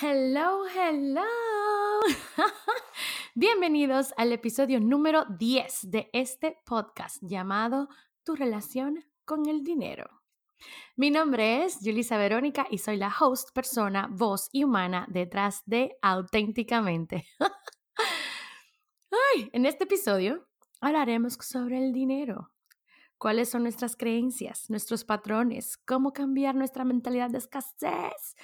Hello, hello. Bienvenidos al episodio número 10 de este podcast llamado Tu relación con el dinero. Mi nombre es Julisa Verónica y soy la host, persona, voz y humana detrás de Auténticamente. En este episodio hablaremos sobre el dinero, cuáles son nuestras creencias, nuestros patrones, cómo cambiar nuestra mentalidad de escasez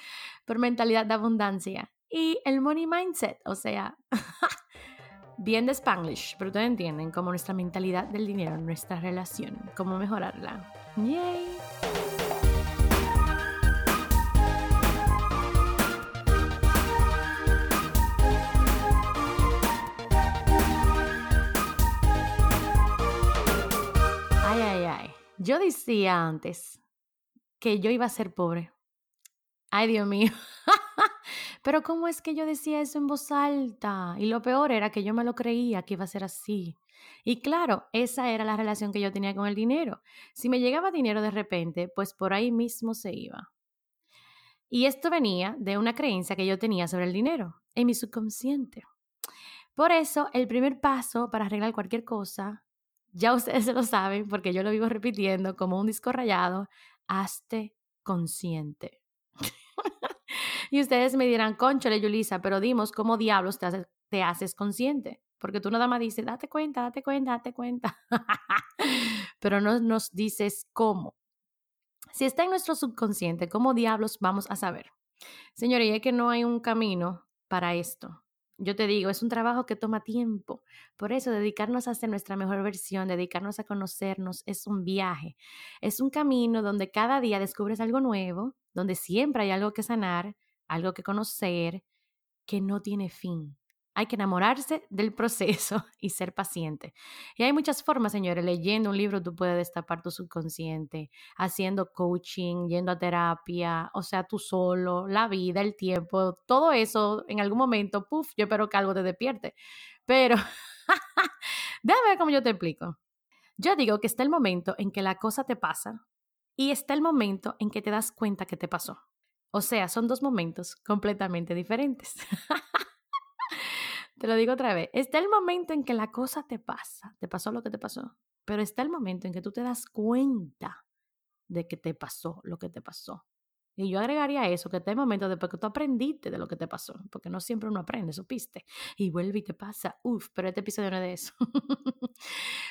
por mentalidad de abundancia y el money mindset, o sea, bien de spanglish, pero ustedes entienden cómo nuestra mentalidad del dinero, nuestra relación, cómo mejorarla. Yay. Yo decía antes que yo iba a ser pobre. Ay, Dios mío. Pero ¿cómo es que yo decía eso en voz alta? Y lo peor era que yo me lo creía que iba a ser así. Y claro, esa era la relación que yo tenía con el dinero. Si me llegaba dinero de repente, pues por ahí mismo se iba. Y esto venía de una creencia que yo tenía sobre el dinero, en mi subconsciente. Por eso, el primer paso para arreglar cualquier cosa ya ustedes se lo saben porque yo lo vivo repitiendo como un disco rayado, hazte consciente. y ustedes me dirán, conchale, Yulisa, pero dimos cómo diablos te haces, te haces consciente. Porque tú nada más dices, date cuenta, date cuenta, date cuenta. pero no nos dices cómo. Si está en nuestro subconsciente, ¿cómo diablos vamos a saber? Señores, es que no hay un camino para esto. Yo te digo, es un trabajo que toma tiempo. Por eso, dedicarnos a ser nuestra mejor versión, dedicarnos a conocernos, es un viaje. Es un camino donde cada día descubres algo nuevo, donde siempre hay algo que sanar, algo que conocer, que no tiene fin. Hay que enamorarse del proceso y ser paciente. Y hay muchas formas, señores. Leyendo un libro tú puedes destapar tu subconsciente, haciendo coaching, yendo a terapia, o sea, tú solo, la vida, el tiempo, todo eso en algún momento, puff, yo espero que algo te despierte. Pero, déjame ver cómo yo te explico. Yo digo que está el momento en que la cosa te pasa y está el momento en que te das cuenta que te pasó. O sea, son dos momentos completamente diferentes. Te lo digo otra vez. Está el momento en que la cosa te pasa, te pasó lo que te pasó, pero está el momento en que tú te das cuenta de que te pasó lo que te pasó. Y yo agregaría eso, que está el momento después que tú aprendiste de lo que te pasó, porque no siempre uno aprende, supiste, y vuelve y te pasa, uf, pero este episodio no es de eso.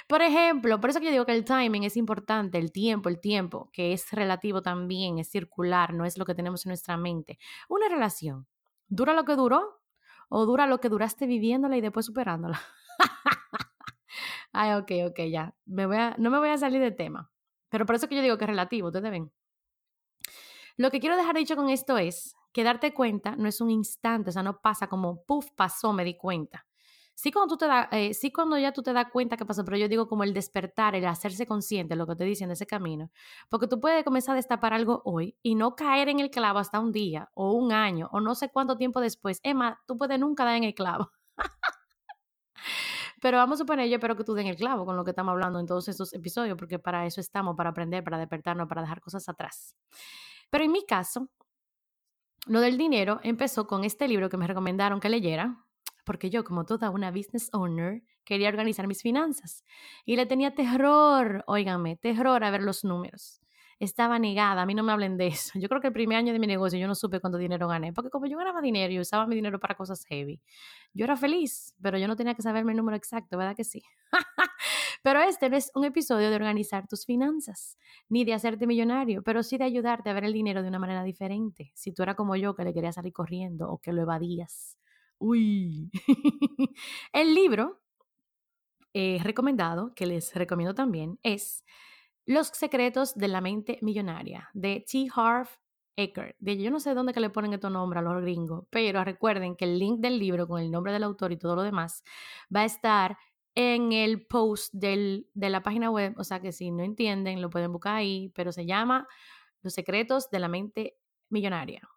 por ejemplo, por eso que yo digo que el timing es importante, el tiempo, el tiempo, que es relativo también, es circular, no es lo que tenemos en nuestra mente. Una relación, ¿dura lo que duró? O dura lo que duraste viviéndola y después superándola. Ay, ok, ok, ya. Me voy a, no me voy a salir de tema. Pero por eso que yo digo que es relativo, ustedes ven. Lo que quiero dejar dicho con esto es que darte cuenta no es un instante, o sea, no pasa como, puff, pasó, me di cuenta. Sí cuando, tú te da, eh, sí cuando ya tú te das cuenta que pasó, pero yo digo como el despertar, el hacerse consciente lo que te dicen de ese camino. Porque tú puedes comenzar a destapar algo hoy y no caer en el clavo hasta un día o un año o no sé cuánto tiempo después. Emma, tú puedes nunca dar en el clavo. Pero vamos a suponer, yo espero que tú den el clavo con lo que estamos hablando en todos estos episodios, porque para eso estamos, para aprender, para despertarnos, para dejar cosas atrás. Pero en mi caso, lo del dinero empezó con este libro que me recomendaron que leyera, porque yo, como toda una business owner, quería organizar mis finanzas y le tenía terror, óigame, terror a ver los números. Estaba negada, a mí no me hablen de eso. Yo creo que el primer año de mi negocio yo no supe cuánto dinero gané, porque como yo ganaba dinero y usaba mi dinero para cosas heavy, yo era feliz, pero yo no tenía que saberme el número exacto, ¿verdad que sí? pero este no es un episodio de organizar tus finanzas, ni de hacerte millonario, pero sí de ayudarte a ver el dinero de una manera diferente. Si tú eras como yo, que le querías salir corriendo o que lo evadías. Uy. el libro eh, recomendado, que les recomiendo también, es Los secretos de la mente millonaria, de T. Harv Eker. De, yo no sé dónde que le ponen estos nombres a los gringos, pero recuerden que el link del libro con el nombre del autor y todo lo demás va a estar en el post del, de la página web, o sea que si no entienden, lo pueden buscar ahí, pero se llama Los secretos de la mente millonaria.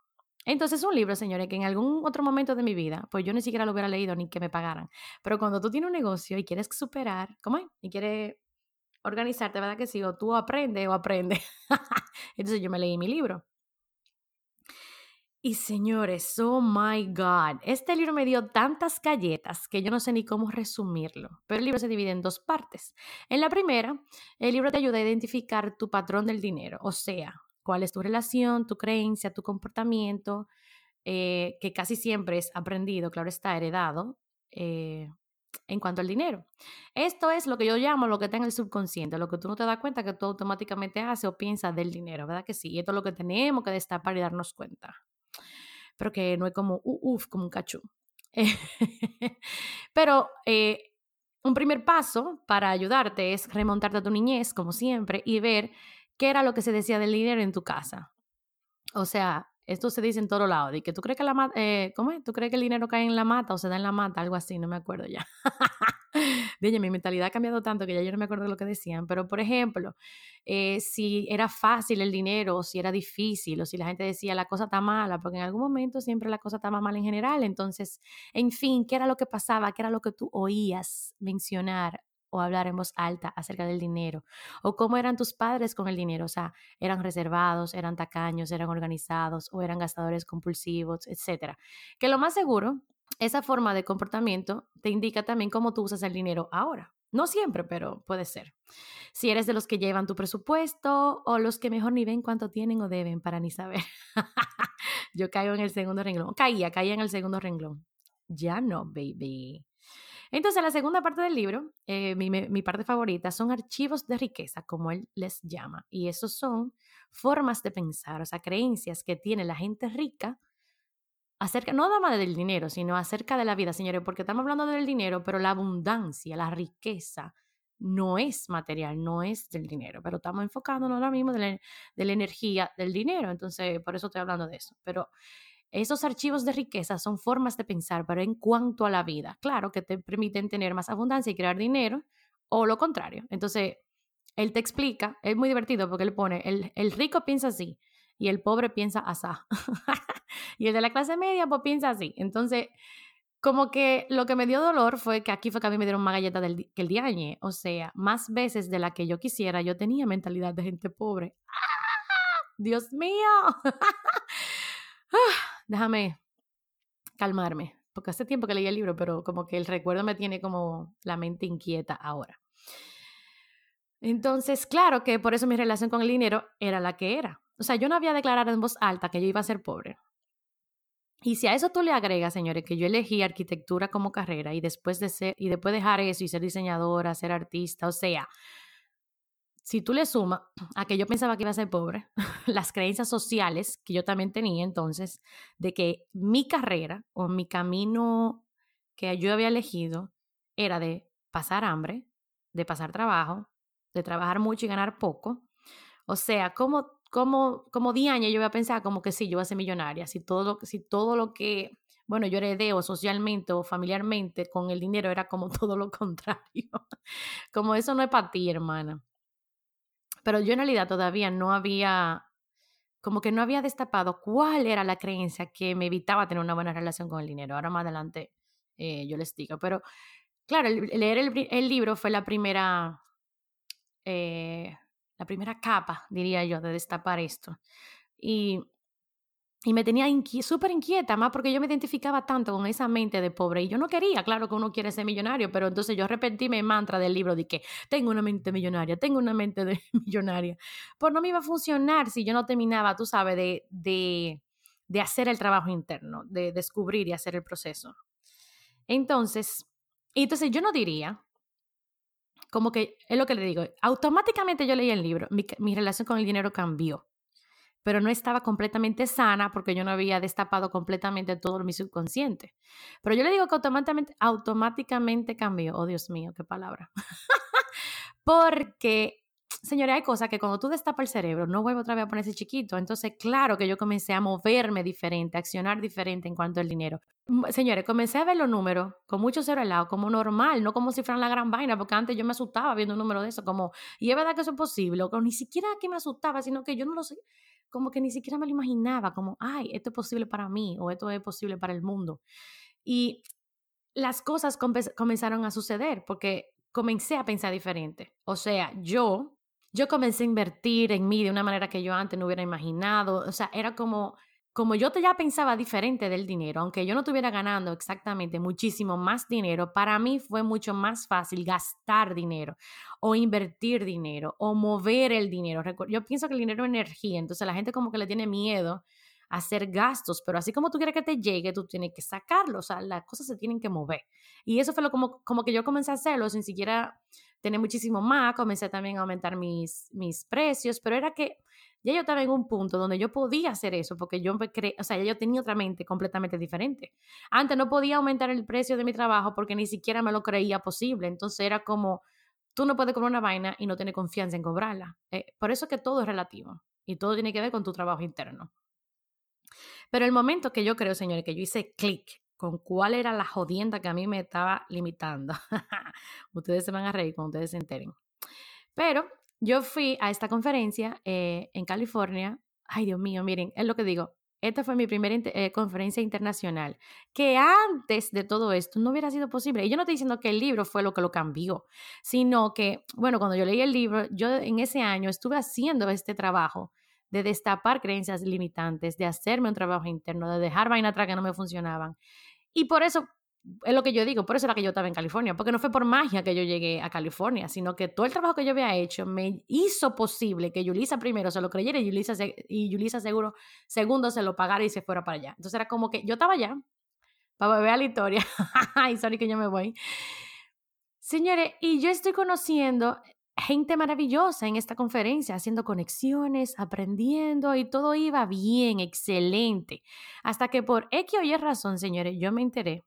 Entonces es un libro, señores, que en algún otro momento de mi vida, pues yo ni siquiera lo hubiera leído ni que me pagaran. Pero cuando tú tienes un negocio y quieres superar, ¿cómo es? Y quieres organizarte, ¿verdad que sí? O tú aprendes o aprendes. Entonces yo me leí mi libro. Y señores, oh my God, este libro me dio tantas galletas que yo no sé ni cómo resumirlo, pero el libro se divide en dos partes. En la primera, el libro te ayuda a identificar tu patrón del dinero, o sea, cuál es tu relación, tu creencia, tu comportamiento, eh, que casi siempre es aprendido, claro está, heredado, eh, en cuanto al dinero. Esto es lo que yo llamo lo que está en el subconsciente, lo que tú no te das cuenta que tú automáticamente haces o piensas del dinero, ¿verdad que sí? Y esto es lo que tenemos que destapar y darnos cuenta pero que no es como, uff, como un cachú. pero eh, un primer paso para ayudarte es remontarte a tu niñez, como siempre, y ver qué era lo que se decía del dinero en tu casa. O sea, esto se dice en todo lado, de que tú crees que la eh, ¿cómo es? ¿Tú crees que el dinero cae en la mata o se da en la mata? Algo así, no me acuerdo ya. Dije, mi mentalidad ha cambiado tanto que ya yo no me acuerdo de lo que decían, pero por ejemplo, eh, si era fácil el dinero o si era difícil o si la gente decía la cosa está mala, porque en algún momento siempre la cosa está más mala en general, entonces, en fin, ¿qué era lo que pasaba? ¿Qué era lo que tú oías mencionar o hablar en voz alta acerca del dinero, o cómo eran tus padres con el dinero, o sea, eran reservados, eran tacaños, eran organizados o eran gastadores compulsivos, etcétera. Que lo más seguro esa forma de comportamiento te indica también cómo tú usas el dinero ahora. No siempre, pero puede ser. Si eres de los que llevan tu presupuesto o los que mejor ni ven cuánto tienen o deben para ni saber. Yo caigo en el segundo renglón. Caía, caía en el segundo renglón. Ya no, baby. Entonces, la segunda parte del libro, eh, mi, parte favorita, son archivos de riqueza, como él les llama. Y esos son formas de pensar, o sea, creencias que tiene la gente rica acerca, no nada más del dinero, sino acerca de la vida, señores, porque estamos hablando del dinero, pero la abundancia, la riqueza, no es material, no es del dinero, pero estamos enfocándonos ahora mismo de la, de la energía del dinero, entonces por eso estoy hablando de eso. Pero esos archivos de riqueza son formas de pensar, pero en cuanto a la vida, claro que te permiten tener más abundancia y crear dinero, o lo contrario. Entonces, él te explica, es muy divertido porque él pone, el, el rico piensa así, y el pobre piensa asá. y el de la clase media pues piensa así. Entonces, como que lo que me dio dolor fue que aquí fue que a mí me dieron más galletas del, que el diañe. O sea, más veces de la que yo quisiera, yo tenía mentalidad de gente pobre. Dios mío. Déjame calmarme, porque hace tiempo que leí el libro, pero como que el recuerdo me tiene como la mente inquieta ahora. Entonces, claro que por eso mi relación con el dinero era la que era. O sea, yo no había declarado en voz alta que yo iba a ser pobre. Y si a eso tú le agregas, señores, que yo elegí arquitectura como carrera y después de ser, y después dejar eso y ser diseñadora, ser artista, o sea, si tú le sumas a que yo pensaba que iba a ser pobre, las creencias sociales que yo también tenía entonces, de que mi carrera o mi camino que yo había elegido era de pasar hambre, de pasar trabajo, de trabajar mucho y ganar poco. O sea, ¿cómo como, como diaña yo voy a pensar como que sí, yo voy a ser millonaria, si todo lo, si todo lo que, bueno, yo heredé o socialmente o familiarmente con el dinero era como todo lo contrario. como eso no es para ti, hermana. Pero yo en realidad todavía no había, como que no había destapado cuál era la creencia que me evitaba tener una buena relación con el dinero. Ahora más adelante eh, yo les digo, pero claro, leer el, libro fue la primera... Eh, la primera capa, diría yo, de destapar esto. Y, y me tenía súper inquieta, más porque yo me identificaba tanto con esa mente de pobre y yo no quería, claro que uno quiere ser millonario, pero entonces yo repetí mi mantra del libro de que tengo una mente millonaria, tengo una mente de millonaria. Pues no me iba a funcionar si yo no terminaba, tú sabes, de, de, de hacer el trabajo interno, de descubrir y hacer el proceso. Entonces, entonces yo no diría como que es lo que le digo, automáticamente yo leí el libro, mi, relación con el dinero cambió, pero no estaba completamente sana porque yo no había destapado completamente todo mi subconsciente. Pero yo le digo que automáticamente, cambió, oh Dios mío, qué palabra, porque señores, hay cosas que cuando tú destapas el cerebro, no vuelve otra vez a ponerse chiquito. Entonces, claro que yo comencé a moverme diferente, a accionar diferente en cuanto al dinero. Señores, comencé a ver los números con mucho cero al lado, como normal, no como si fueran la gran vaina, porque antes yo me asustaba viendo un número de eso, como, y es verdad que eso es posible, o ni siquiera que me asustaba, sino que yo no lo sé, como que ni siquiera me lo imaginaba, como, ay, esto es posible para mí, o esto es posible para el mundo. Y las cosas comenzaron a suceder, porque comencé a pensar diferente. O sea, yo yo comencé a invertir en mí de una manera que yo antes no hubiera imaginado. O sea, era como como yo ya pensaba diferente del dinero, aunque yo no estuviera ganando exactamente muchísimo más dinero, para mí fue mucho más fácil gastar dinero o invertir dinero o mover el dinero. Yo pienso que el dinero es energía, entonces la gente como que le tiene miedo a hacer gastos, pero así como tú quieres que te llegue, tú tienes que sacarlo, o sea, las cosas se tienen que mover. Y eso fue lo como, como que yo comencé a hacerlo sin siquiera tener muchísimo más, comencé también a aumentar mis, mis precios, pero era que ya yo estaba en un punto donde yo podía hacer eso, porque yo o sea, ya yo tenía otra mente completamente diferente. Antes no podía aumentar el precio de mi trabajo porque ni siquiera me lo creía posible. Entonces era como, tú no puedes cobrar una vaina y no tienes confianza en cobrarla. Eh, por eso que todo es relativo y todo tiene que ver con tu trabajo interno. Pero el momento que yo creo, señores, que yo hice clic con cuál era la jodienda que a mí me estaba limitando, ustedes se van a reír cuando ustedes se enteren. Pero yo fui a esta conferencia eh, en California. Ay, Dios mío, miren, es lo que digo. Esta fue mi primera eh, conferencia internacional, que antes de todo esto no hubiera sido posible. Y yo no estoy diciendo que el libro fue lo que lo cambió, sino que, bueno, cuando yo leí el libro, yo en ese año estuve haciendo este trabajo de destapar creencias limitantes, de hacerme un trabajo interno, de dejar vaina atrás que no me funcionaban. Y por eso es lo que yo digo, por eso era que yo estaba en California, porque no fue por magia que yo llegué a California, sino que todo el trabajo que yo había hecho me hizo posible que Yulisa primero se lo creyera y Yulisa, y Yulisa seguro segundo se lo pagara y se fuera para allá. Entonces era como que yo estaba allá para beber a la historia. Ay, sorry que yo me voy. Señores, y yo estoy conociendo gente maravillosa en esta conferencia, haciendo conexiones, aprendiendo y todo iba bien, excelente. Hasta que por X o Y razón, señores, yo me enteré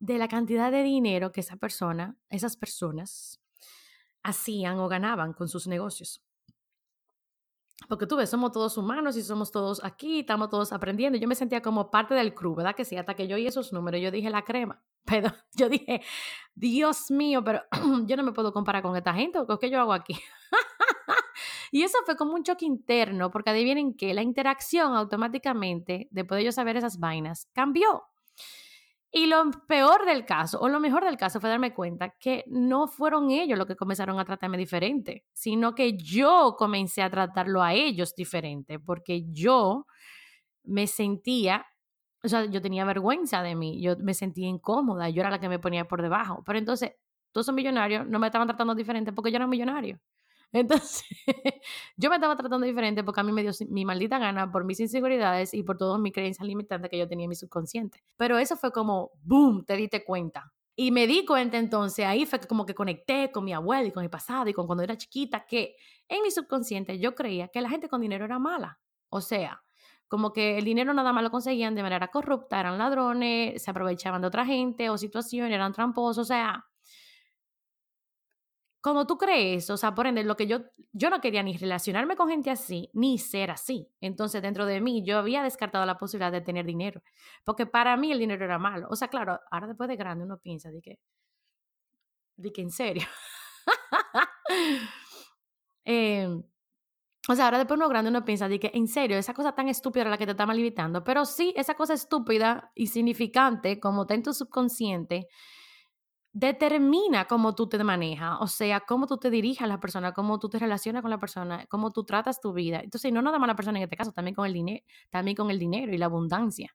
de la cantidad de dinero que esa persona, esas personas hacían o ganaban con sus negocios. Porque tú ves, somos todos humanos y somos todos aquí, estamos todos aprendiendo. Yo me sentía como parte del crew, ¿verdad? Que sí, hasta que yo oí esos números, yo dije la crema. Pero yo dije, Dios mío, pero yo no me puedo comparar con esta gente, ¿qué yo hago aquí? y eso fue como un choque interno, porque adivinen que la interacción automáticamente, después de yo saber esas vainas, cambió. Y lo peor del caso, o lo mejor del caso, fue darme cuenta que no fueron ellos los que comenzaron a tratarme diferente, sino que yo comencé a tratarlo a ellos diferente, porque yo me sentía, o sea, yo tenía vergüenza de mí, yo me sentía incómoda, yo era la que me ponía por debajo. Pero entonces, todos esos millonarios no me estaban tratando diferente porque yo era millonario. Entonces, yo me estaba tratando diferente porque a mí me dio mi maldita gana por mis inseguridades y por todas mis creencias limitantes que yo tenía en mi subconsciente. Pero eso fue como, boom, te diste cuenta. Y me di cuenta entonces, ahí fue como que conecté con mi abuela y con mi pasado y con cuando era chiquita, que en mi subconsciente yo creía que la gente con dinero era mala. O sea, como que el dinero nada más lo conseguían de manera corrupta, eran ladrones, se aprovechaban de otra gente o situaciones, eran tramposos, o sea, como tú crees, o sea, por ende, lo que yo, yo no quería ni relacionarme con gente así, ni ser así. Entonces, dentro de mí, yo había descartado la posibilidad de tener dinero, porque para mí el dinero era malo. O sea, claro, ahora después de grande uno piensa de que, de que en serio. Em, o sea, ahora después uno grande uno piensa de que en serio, esa cosa tan estúpida era la que te estaba limitando. Pero sí, esa cosa estúpida y significante, como está en tu subconsciente, determina cómo tú te manejas, o sea, cómo tú te diriges a la persona, cómo tú te relacionas con la persona, cómo tú tratas tu vida. Entonces, no nada más la persona en este caso, también con el dinero, también con el dinero y la abundancia.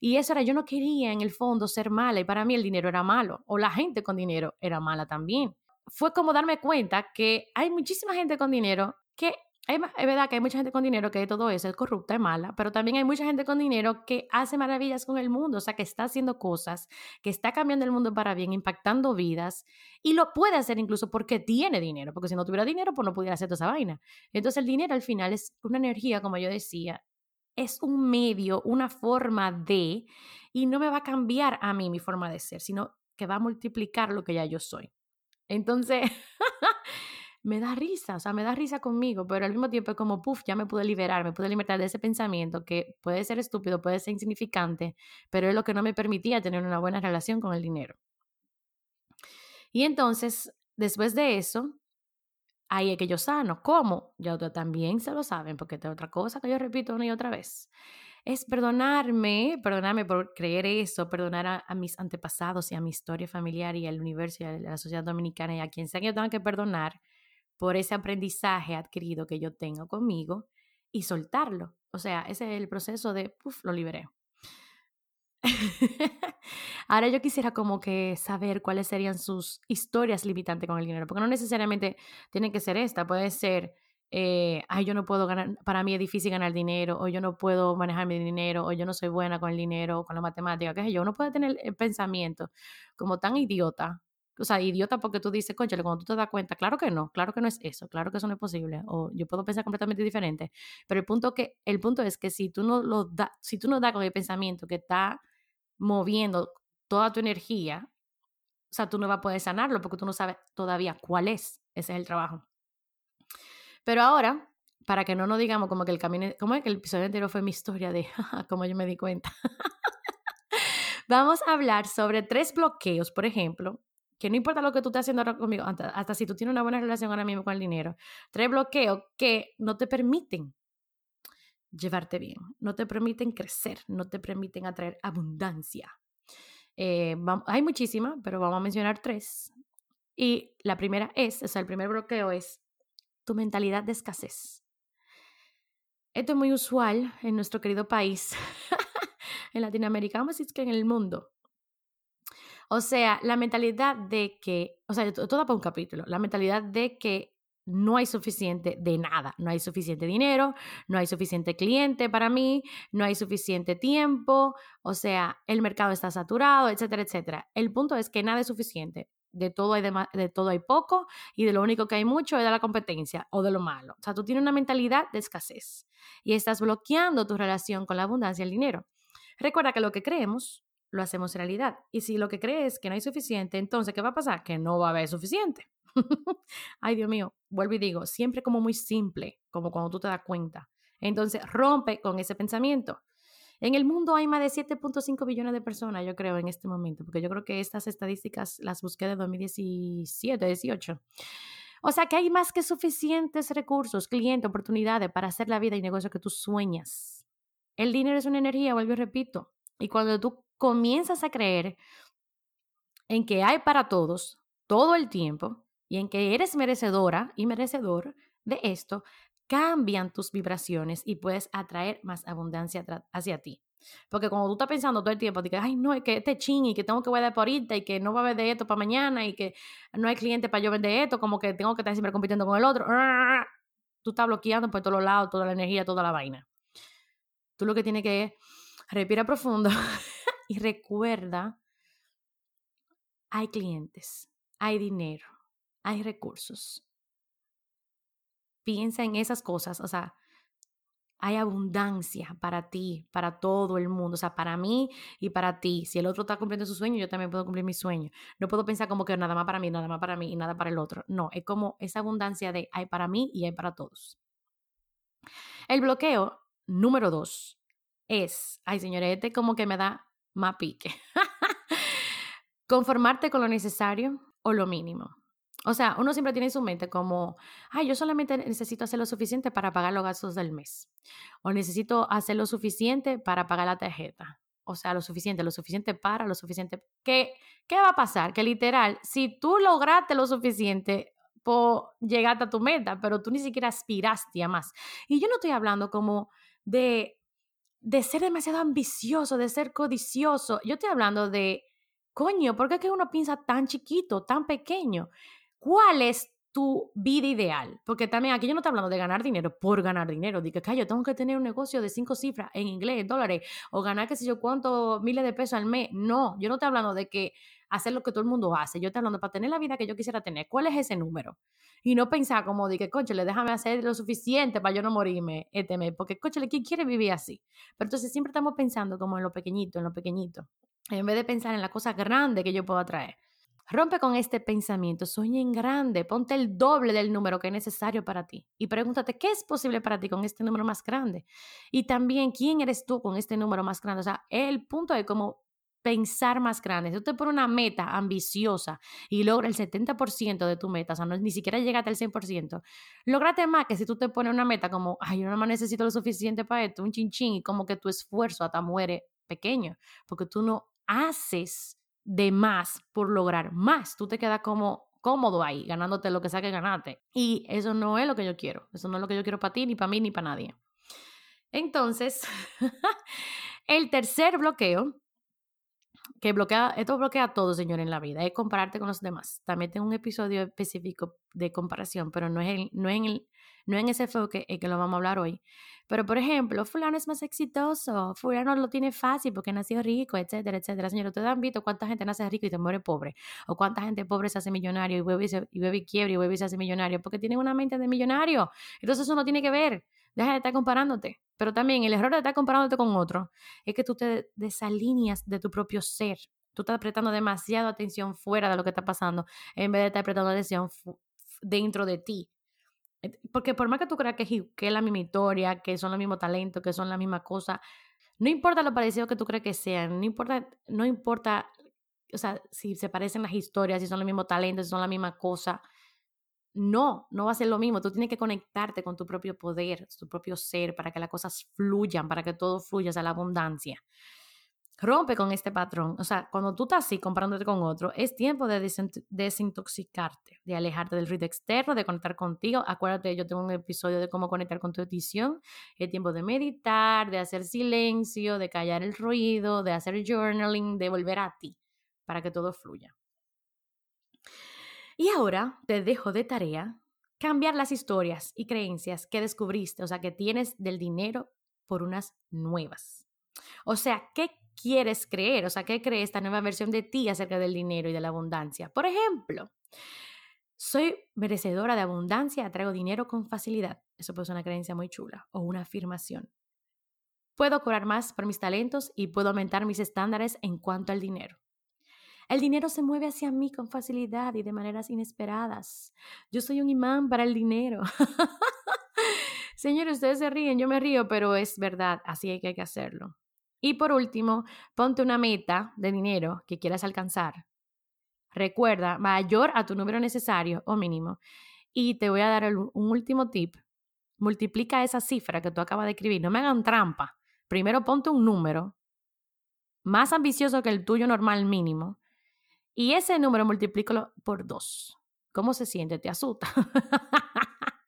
Y eso era, yo no quería en el fondo ser mala y para mí el dinero era malo o la gente con dinero era mala también. Fue como darme cuenta que hay muchísima gente con dinero que es verdad que hay mucha gente con dinero que todo eso es corrupta, es mala, pero también hay mucha gente con dinero que hace maravillas con el mundo, o sea, que está haciendo cosas, que está cambiando el mundo para bien, impactando vidas, y lo puede hacer incluso porque tiene dinero, porque si no tuviera dinero, pues no pudiera hacer toda esa vaina. Entonces el dinero al final es una energía, como yo decía, es un medio, una forma de, y no me va a cambiar a mí mi forma de ser, sino que va a multiplicar lo que ya yo soy. Entonces... me da risa, o sea, me da risa conmigo, pero al mismo tiempo es como, puff, ya me pude liberar, me pude liberar de ese pensamiento que puede ser estúpido, puede ser insignificante, pero es lo que no me permitía tener una buena relación con el dinero. Y entonces, después de eso, ahí es que yo sano. ¿Cómo? Ya también se lo saben, porque es otra cosa que yo repito una y otra vez. Es perdonarme, perdonarme por creer eso, perdonar a, a mis antepasados y a mi historia familiar y al universo y a la sociedad dominicana y a quien sea que yo tenga que perdonar por ese aprendizaje adquirido que yo tengo conmigo y soltarlo. O sea, ese es el proceso de, puff, lo liberé. Ahora yo quisiera como que saber cuáles serían sus historias limitantes con el dinero, porque no necesariamente tiene que ser esta, puede ser, eh, ay, yo no puedo ganar, para mí es difícil ganar dinero, o yo no puedo manejar mi dinero, o yo no soy buena con el dinero, con la matemática, qué sé yo, uno puede tener el pensamiento como tan idiota o sea, idiota porque tú dices, conchale, cuando tú te das cuenta, claro que no, claro que no es eso, claro que eso no es posible, o yo puedo pensar completamente diferente, pero el punto, que, el punto es que si tú no lo da, si tú no das con el pensamiento que está moviendo toda tu energía, o sea, tú no vas a poder sanarlo porque tú no sabes todavía cuál es, ese es el trabajo. Pero ahora, para que no nos digamos como que el camino, como es que el episodio entero fue mi historia de cómo yo me di cuenta. Vamos a hablar sobre tres bloqueos, por ejemplo, que no importa lo que tú estés haciendo ahora conmigo, hasta, si tú tienes una buena relación ahora mismo con el dinero, tres bloqueos que no te permiten llevarte bien, no te permiten crecer, no te permiten atraer abundancia. Eh, hay muchísimas, pero vamos a mencionar tres. Y la primera es, o sea, el primer bloqueo es tu mentalidad de escasez. Esto es muy usual en nuestro querido país, en Latinoamérica, vamos a decir que en el mundo. O sea, la mentalidad de que, o sea, todo para un capítulo, la mentalidad de que no hay suficiente de nada, no hay suficiente dinero, no hay suficiente cliente para mí, no hay suficiente tiempo, o sea, el mercado está saturado, etcétera, etcétera. El punto es que nada es suficiente. De todo, hay de, todo hay poco y de lo único que hay mucho es de la competencia o de lo malo. O sea, tú tienes una mentalidad de escasez y estás bloqueando tu relación con la abundancia y el dinero. Recuerda que lo que creemos lo hacemos realidad. Y si lo que crees que no hay suficiente, entonces, ¿qué va a pasar? Que no va a haber suficiente. Ay, Dios mío, vuelvo y digo, siempre como muy simple, como cuando tú te das cuenta. Entonces, rompe con ese pensamiento. En el mundo hay más de 7.5 billones de personas, yo creo, en este momento, porque yo creo que estas estadísticas las busqué de 2017, 18. O sea que hay más que suficientes recursos, clientes, oportunidades para hacer la vida y negocio que tú sueñas. El dinero es una energía, vuelvo y repito. Y cuando tú comienzas a creer en que hay para todos todo el tiempo y en que eres merecedora y merecedor de esto, cambian tus vibraciones y puedes atraer más abundancia hacia ti. Porque cuando tú estás pensando todo el tiempo, que, ay, no, es que este ching y que tengo que vender por ahorita y que no va a vender esto para mañana y que no hay cliente para yo vender esto, como que tengo que estar siempre compitiendo con el otro, tú estás bloqueando por todos lados toda la energía, toda la vaina. Tú lo que tienes que respira profundo y recuerda, hay clientes, hay dinero, hay recursos. Piensa en esas cosas, o sea, hay abundancia para ti, para todo el mundo, o sea, para mí y para ti. Si el otro está cumpliendo su sueño, yo también puedo cumplir mi sueño. No puedo pensar como que nada más para mí, nada más para mí y nada para el otro. No, es como esa abundancia de hay para mí y hay para todos. El bloqueo número dos es, ay señores, este como que me da más pique. Conformarte con lo necesario o lo mínimo. O sea, uno siempre tiene en su mente como, ay, yo solamente necesito hacer lo suficiente para pagar los gastos del mes. O necesito hacer lo suficiente para pagar la tarjeta. O sea, lo suficiente, lo suficiente para, lo suficiente. ¿Qué, qué va a pasar? Que literal, si tú lograste lo suficiente, por llegar a tu meta, pero tú ni siquiera aspiraste a más. Y yo no estoy hablando como de de ser demasiado ambicioso, de ser codicioso. Yo estoy hablando de, coño, ¿por qué es que uno piensa tan chiquito, tan pequeño? ¿Cuál es tu vida ideal? Porque también aquí yo no estoy hablando de ganar dinero por ganar dinero. Digo, que yo tengo que tener un negocio de cinco cifras en inglés, en dólares, o ganar qué sé yo cuántos miles de pesos al mes. No, yo no estoy hablando de que hacer lo que todo el mundo hace. Yo estoy hablando para tener la vida que yo quisiera tener. ¿Cuál es ese número? Y no pensar como de que, le déjame hacer lo suficiente para yo no morirme este mes. Porque, le ¿quién quiere vivir así? Pero entonces siempre estamos pensando como en lo pequeñito, en lo pequeñito. En vez de pensar en la cosa grande que yo puedo atraer. Rompe con este pensamiento, sueña grande, ponte el doble del número que es necesario para ti y pregúntate qué es posible para ti con este número más grande. Y también quién eres tú con este número más grande. O sea, el punto de cómo pensar más grande. Si tú te pones una meta ambiciosa y logra el 70% de tu meta, o sea, no, ni siquiera llegaste al 100%, lograte más que si tú te pones una meta como, ay, yo no más necesito lo suficiente para esto, un chinchín, y como que tu esfuerzo hasta muere pequeño, porque tú no haces de más por lograr más, tú te quedas como cómodo ahí, ganándote lo que sea que ganarte. Y eso no es lo que yo quiero, eso no es lo que yo quiero para ti, ni para mí, ni para nadie. Entonces, el tercer bloqueo que bloquea, esto bloquea todo, señor, en la vida, es compararte con los demás. También tengo un episodio específico de comparación, pero no es, el, no en, el, no en ese enfoque que, que lo vamos a hablar hoy. Pero, por ejemplo, fulano es más exitoso, fulano lo tiene fácil porque nació rico, etcétera, etcétera. Señor, ¿ustedes han visto cuánta gente nace rico y se muere pobre? ¿O cuánta gente pobre se hace millonario y bebe y, y, quiebra y se hace millonario? Porque tienen una mente de millonario. Entonces eso no tiene que ver. Deja de estar comparándote. Pero también el error de estar comparándote con otro es que tú te desalineas de tu propio ser. Tú estás prestando demasiada atención fuera de lo que está pasando en vez de estar prestando atención dentro de ti. Porque por más que tú creas que, que es la misma historia, que son los mismos talentos, que son la misma cosa, no importa lo parecido que tú crees que sean, no importa, no importa, o sea, si se parecen las historias, si son los mismos talentos, si son la misma cosa, no, no va a ser lo mismo. Tú tienes que conectarte con tu propio poder, tu propio ser, para que las cosas fluyan, para que todo fluya a la abundancia. Rompe con este patrón. O sea, cuando tú estás así comparándote con otro, es tiempo de desintoxicarte, de alejarte del ruido externo, de conectar contigo. Acuérdate, yo tengo un episodio de cómo conectar con tu intuición. Es tiempo de meditar, de hacer silencio, de callar el ruido, de hacer journaling, de volver a ti, para que todo fluya. Y ahora te dejo de tarea cambiar las historias y creencias que descubriste, o sea, que tienes del dinero por unas nuevas. O sea, ¿qué quieres creer? O sea, ¿qué cree esta nueva versión de ti acerca del dinero y de la abundancia? Por ejemplo, soy merecedora de abundancia, atraigo dinero con facilidad. Eso puede ser una creencia muy chula o una afirmación. Puedo cobrar más por mis talentos y puedo aumentar mis estándares en cuanto al dinero. El dinero se mueve hacia mí con facilidad y de maneras inesperadas. Yo soy un imán para el dinero. Señores, ustedes se ríen, yo me río, pero es verdad, así hay que hacerlo. Y por último, ponte una meta de dinero que quieras alcanzar. Recuerda, mayor a tu número necesario o mínimo. Y te voy a dar un último tip. Multiplica esa cifra que tú acabas de escribir. No me hagan trampa. Primero ponte un número más ambicioso que el tuyo normal mínimo y ese número multiplícalo por dos. ¿Cómo se siente? ¿Te asusta?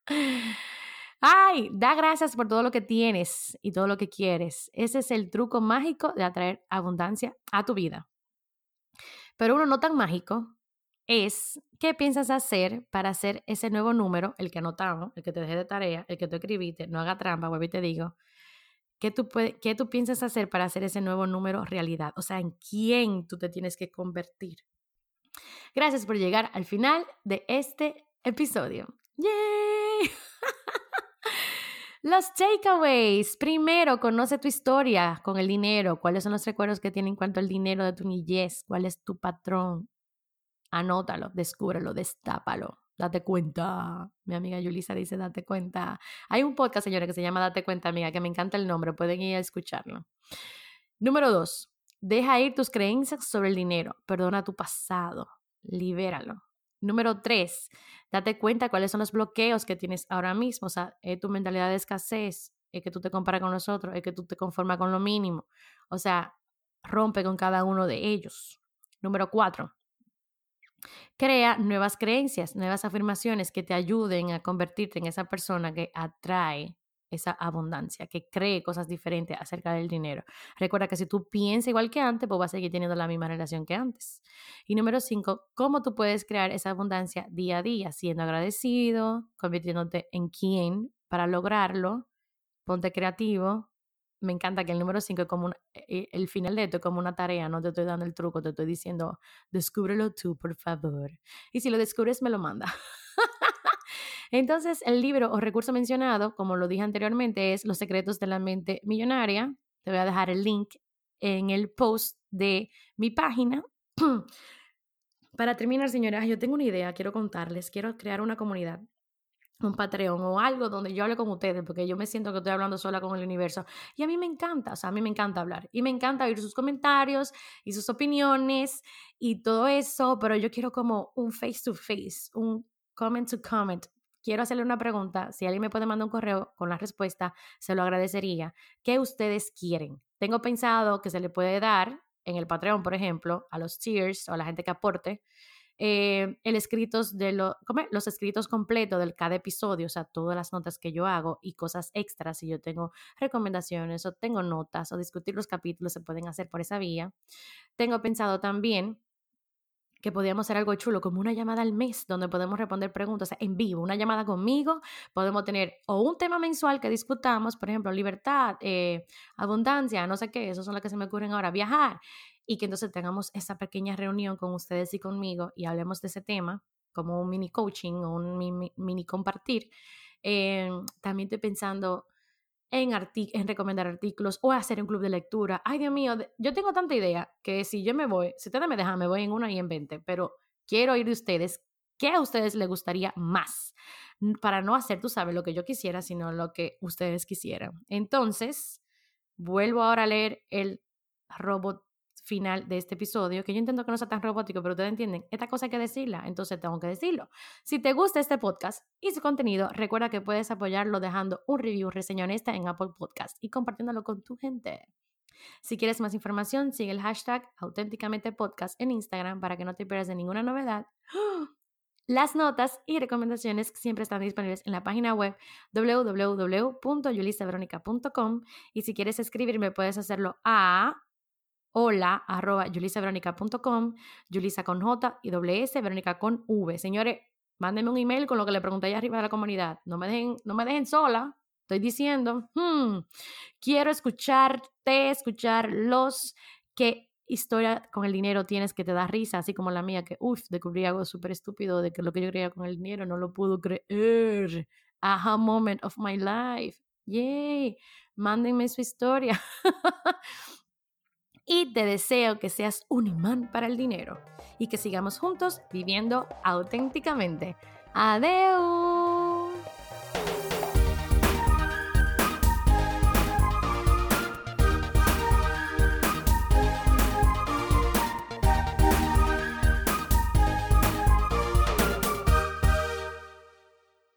Ay, da gracias por todo lo que tienes y todo lo que quieres. Ese es el truco mágico de atraer abundancia a tu vida. Pero uno no tan mágico es qué piensas hacer para hacer ese nuevo número, el que anotamos, el que te dejé de tarea, el que tú escribiste, no haga trampa, vuelvo y te digo, ¿qué tú, ¿qué tú piensas hacer para hacer ese nuevo número realidad? O sea, ¿en quién tú te tienes que convertir? Gracias por llegar al final de este episodio. ¡Yay! Los takeaways. Primero, conoce tu historia con el dinero. ¿Cuáles son los recuerdos que tienen en cuanto al dinero de tu niñez? ¿Cuál es tu patrón? Anótalo, descúbrelo, destápalo. Date cuenta. Mi amiga Yulisa dice, date cuenta. Hay un podcast, señora, que se llama Date cuenta, amiga, que me encanta el nombre. Pueden ir a escucharlo. Número dos, Deja ir tus creencias sobre el dinero. Perdona tu pasado. Libéralo. Número tres, date cuenta cuáles son los bloqueos que tienes ahora mismo. O sea, es tu mentalidad de escasez, es que tú te comparas con los otros, es que tú te conformas con lo mínimo. O sea, rompe con cada uno de ellos. Número cuatro, crea nuevas creencias, nuevas afirmaciones que te ayuden a convertirte en esa persona que atrae esa abundancia, que cree cosas diferentes acerca del dinero. Recuerda que si tú piensas igual que antes, pues vas a seguir teniendo la misma relación que antes. Y número cinco, ¿cómo tú puedes crear esa abundancia día a día? Siendo agradecido, convirtiéndote en quién para lograrlo, ponte creativo. Me encanta que el número cinco es como e, el final de esto es como una tarea, no te estoy dando el truco, te estoy diciendo, descúbrelo tú, por favor. Y si lo descubres, me lo manda. Entonces, el libro o recurso mencionado, como lo dije anteriormente, es Los secretos de la mente millonaria. Te voy a dejar el link en el post de mi página. Para terminar, señoras, yo tengo una idea, quiero contarles, quiero crear una comunidad un Patreon o algo donde yo hable con ustedes, porque yo me siento que estoy hablando sola con el universo. Y a mí me encanta, o sea, a mí me encanta hablar. Y me encanta oír sus comentarios y sus opiniones y todo eso, pero yo quiero como un face to face, un comment to comment, quiero hacerle una pregunta. Si alguien me puede mandar un correo con la respuesta, se lo agradecería. ¿Qué ustedes quieren? Tengo pensado que se le puede dar en el Patreon, por ejemplo, a los tiers o a la gente que aporte, eh, los escritos completos de cada episodio, o sea, todas las notas que yo hago y cosas extras, si yo tengo recomendaciones o tengo notas o discutir los capítulos, se pueden hacer por esa vía. Tengo pensado también que podíamos hacer algo chulo, como una llamada al mes, donde podemos responder preguntas en vivo, una llamada conmigo, podemos tener o un tema mensual que discutamos, por ejemplo, libertad, eh, abundancia, no sé qué, esos son las que se me ocurren ahora, viajar, y que entonces tengamos esa pequeña reunión con ustedes y conmigo y hablemos de ese tema, como un mini coaching o un mini, compartir. Eh, también estoy pensando en, en recomendar artículos o hacer un club de lectura. Ay, Dios mío, yo tengo tanta idea que si yo me voy, si ustedes me dejan, me voy en una y en 20, pero quiero oír de ustedes qué a ustedes les gustaría más para no hacer, tú sabes, lo que yo quisiera, sino lo que ustedes quisieran. Entonces, vuelvo ahora a leer el robot final de este episodio, que yo intento que no sea tan robótico, pero ustedes entienden, esta cosa hay que decirla, entonces tengo que decirlo. Si te gusta este podcast y su contenido, recuerda que puedes apoyarlo dejando un review, reseña honesta en Apple Podcast y compartiéndolo con tu gente. Si quieres más información, sigue el hashtag auténticamente podcast en Instagram para que no te pierdas de ninguna novedad. Las notas y recomendaciones siempre están disponibles en la página web www.yulisaveronica.com y si quieres escribirme puedes hacerlo a hola arroba yulisaveronica.com, Yulisa con J y doble S, Verónica con V. Señores, mándenme un email con lo que le pregunté allá arriba de la comunidad. No me dejen, no me dejen sola. Estoy diciendo, hmm, quiero escucharte, escuchar los que historia con el dinero tienes que te da risa, así como la mía, que uff, descubrí algo súper estúpido de que lo que yo creía con el dinero no lo puedo creer. Aha moment of my life. Yay. Mándenme su historia. y te deseo que seas un imán para el dinero y que sigamos juntos viviendo auténticamente. Adiós.